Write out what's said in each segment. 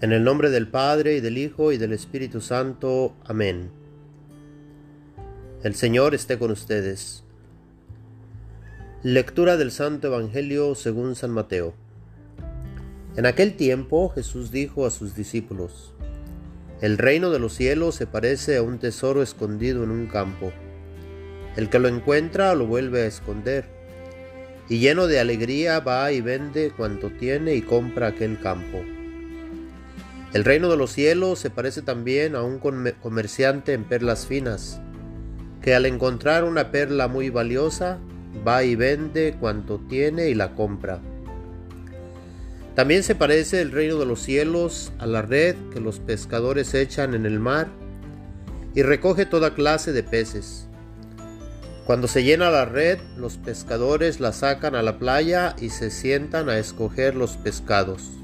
En el nombre del Padre y del Hijo y del Espíritu Santo. Amén. El Señor esté con ustedes. Lectura del Santo Evangelio según San Mateo. En aquel tiempo Jesús dijo a sus discípulos, El reino de los cielos se parece a un tesoro escondido en un campo. El que lo encuentra lo vuelve a esconder, y lleno de alegría va y vende cuanto tiene y compra aquel campo. El reino de los cielos se parece también a un comerciante en perlas finas, que al encontrar una perla muy valiosa, va y vende cuanto tiene y la compra. También se parece el reino de los cielos a la red que los pescadores echan en el mar y recoge toda clase de peces. Cuando se llena la red, los pescadores la sacan a la playa y se sientan a escoger los pescados.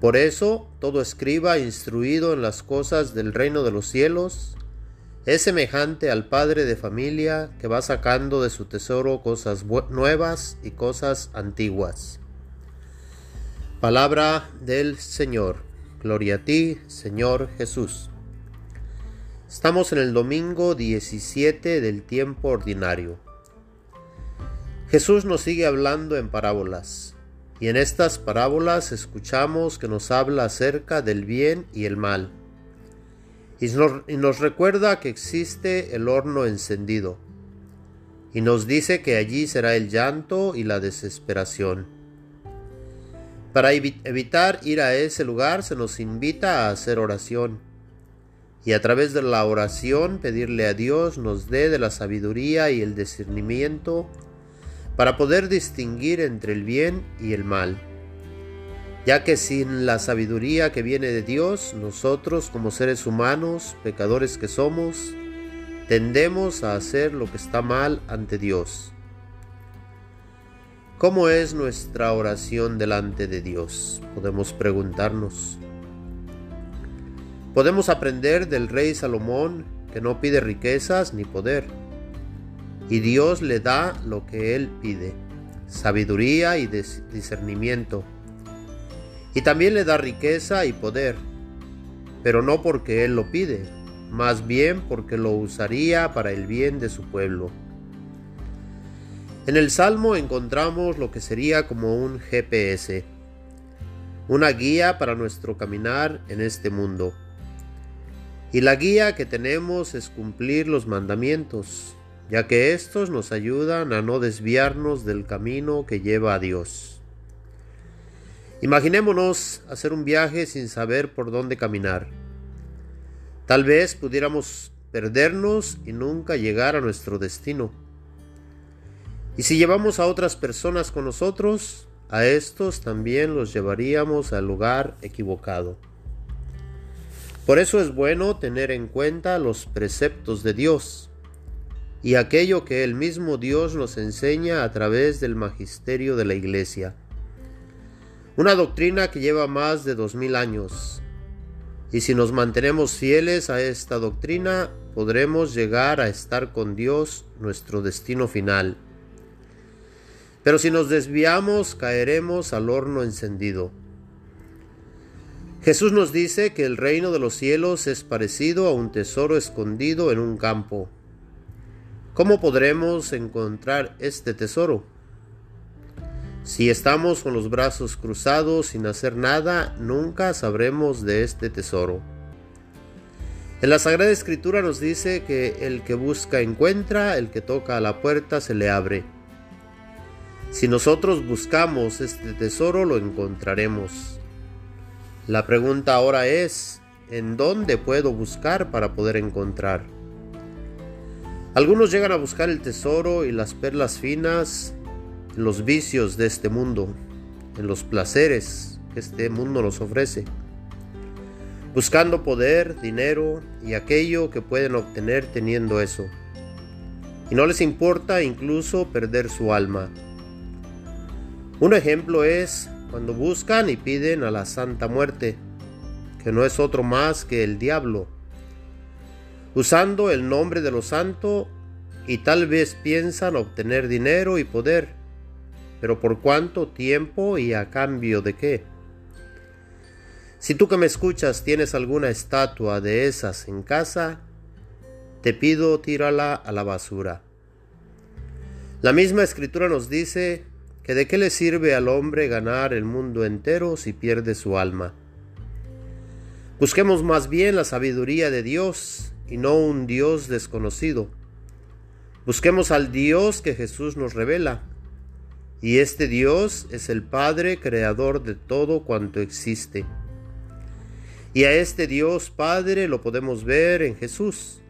por eso, todo escriba instruido en las cosas del reino de los cielos es semejante al padre de familia que va sacando de su tesoro cosas nuevas y cosas antiguas. Palabra del Señor. Gloria a ti, Señor Jesús. Estamos en el domingo 17 del tiempo ordinario. Jesús nos sigue hablando en parábolas. Y en estas parábolas escuchamos que nos habla acerca del bien y el mal. Y nos, recuerda que existe el horno encendido. Y nos dice que allí será el llanto y la desesperación. Para evitar ir a ese lugar se nos invita a hacer oración. Y a través de la oración pedirle a Dios nos dé de la sabiduría y el discernimiento para poder distinguir entre el bien y el mal, ya que sin la sabiduría que viene de Dios, nosotros como seres humanos, pecadores que somos, tendemos a hacer lo que está mal ante Dios. ¿Cómo es nuestra oración delante de Dios? Podemos preguntarnos. Podemos aprender del rey Salomón que no pide riquezas ni poder y Dios le da lo que él pide, sabiduría y discernimiento. Y también le da riqueza y poder, pero no porque él lo pide, más bien porque lo usaría para el bien de su pueblo. En el Salmo encontramos lo que sería como un GPS, una guía para nuestro caminar en este mundo. Y la guía que tenemos es cumplir los mandamientos, ya que estos nos ayudan a no desviarnos del camino que lleva a Dios. Imaginémonos hacer un viaje sin saber por dónde caminar. Tal vez pudiéramos perdernos y nunca llegar a nuestro destino. Y si llevamos a otras personas con nosotros, a estos también los llevaríamos al lugar equivocado. Por eso es bueno tener en cuenta los preceptos de Dios y aquello que el mismo Dios nos enseña a través del magisterio de la Iglesia. Una doctrina que lleva más de dos mil años. Y si nos mantenemos fieles a esta doctrina, podremos llegar a estar con Dios, nuestro destino final. Pero si nos desviamos, caeremos al horno encendido. Jesús nos dice que el reino de los cielos es parecido a un tesoro escondido en un campo ¿Cómo podremos encontrar este tesoro? Si estamos con los brazos cruzados sin hacer nada, nunca sabremos de este tesoro. En la Sagrada Escritura nos dice que el que busca encuentra, el que toca a la puerta se le abre. Si nosotros buscamos este tesoro, lo encontraremos. La pregunta ahora es, ¿en dónde puedo buscar para poder encontrar? Algunos llegan a buscar el tesoro y las perlas finas en los vicios de este mundo, en los placeres que este mundo nos ofrece. buscando poder, dinero y aquello que pueden obtener teniendo eso. Y no les importa incluso perder su alma. Un ejemplo es cuando buscan y piden a la Santa Muerte, que no es otro más que el diablo, usando el nombre de los santos y tal vez piensan obtener dinero y poder, pero ¿por cuánto tiempo y a cambio de qué? Si tú que me escuchas tienes alguna estatua de esas en casa, te pido tírala a la basura. La misma escritura nos dice que de qué le sirve al hombre ganar el mundo entero si pierde su alma. Busquemos más bien la sabiduría de Dios y no un Dios desconocido. Busquemos al Dios que Jesús nos revela. Y este Dios es el Padre creador de todo cuanto existe. Y a este Dios Padre lo podemos ver en Jesús,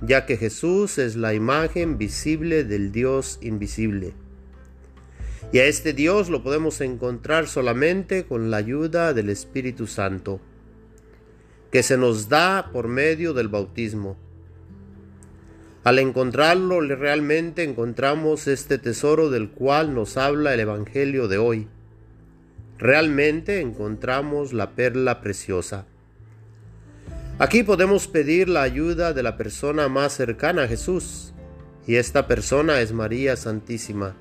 ya que Jesús es la imagen visible del Dios invisible. Y a este Dios lo podemos encontrar solamente con la ayuda del Espíritu Santo, que se nos da por medio del bautismo. Al encontrarlo realmente encontramos este tesoro del cual nos habla el Evangelio de hoy. Realmente encontramos la perla preciosa. Aquí podemos pedir la ayuda de la persona más cercana a Jesús, y esta persona es María Santísima,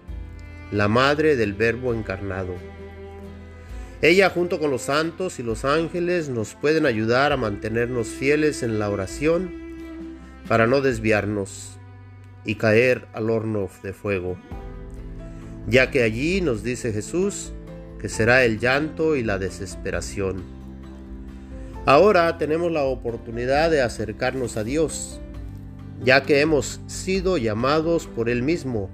la Madre del Verbo encarnado. Ella junto con los santos y los ángeles nos pueden ayudar a mantenernos fieles en la oración para no desviarnos y caer al horno de fuego, ya que allí nos dice Jesús que será el llanto y la desesperación. Ahora tenemos la oportunidad de acercarnos a Dios, ya que hemos sido llamados por Él mismo.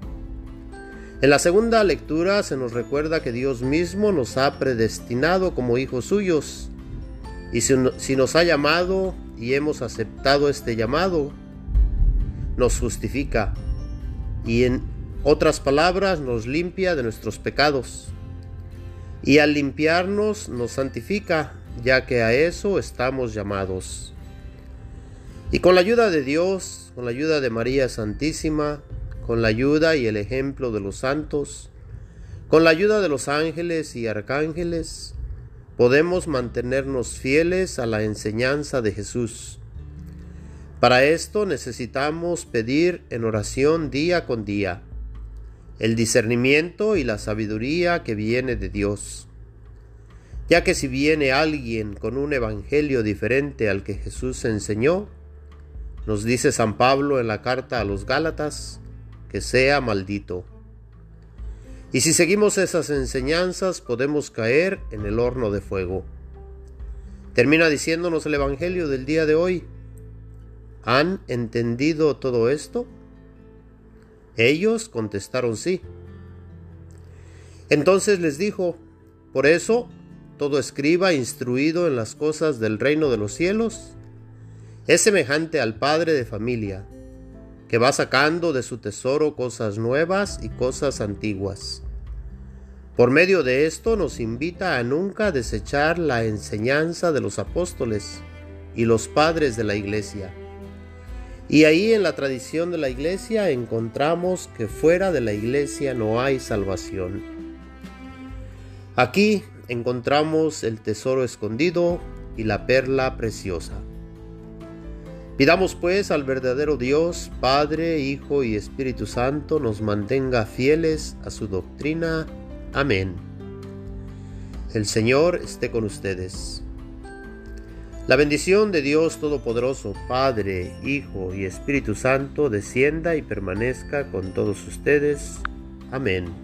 En la segunda lectura se nos recuerda que Dios mismo nos ha predestinado como hijos suyos, y si nos ha llamado y hemos aceptado este llamado, nos justifica y en otras palabras nos limpia de nuestros pecados. Y al limpiarnos nos santifica ya que a eso estamos llamados. Y con la ayuda de Dios, con la ayuda de María Santísima, con la ayuda y el ejemplo de los santos, con la ayuda de los ángeles y arcángeles, podemos mantenernos fieles a la enseñanza de Jesús. Para esto necesitamos pedir en oración día con día el discernimiento y la sabiduría que viene de Dios ya que si viene alguien con un evangelio diferente al que Jesús enseñó, nos dice San Pablo en la carta a los Gálatas, que sea maldito. Y si seguimos esas enseñanzas podemos caer en el horno de fuego. Termina diciéndonos el Evangelio del día de hoy. ¿Han entendido todo esto? Ellos contestaron sí. Entonces les dijo, por eso todo escriba instruido en las cosas del reino de los cielos es semejante al padre de familia, que va sacando de su tesoro cosas nuevas y cosas antiguas. Por medio de esto nos invita a nunca desechar la enseñanza de los apóstoles y los padres de la iglesia. Y ahí en la tradición de la iglesia encontramos que fuera de la iglesia no hay salvación. Aquí encontramos el tesoro escondido y la perla preciosa. Pidamos pues al verdadero Dios, Padre, Hijo y Espíritu Santo, nos mantenga fieles a su doctrina. Amén. El Señor esté con ustedes. La bendición de Dios Todopoderoso, Padre, Hijo y Espíritu Santo, descienda y permanezca con todos ustedes. Amén.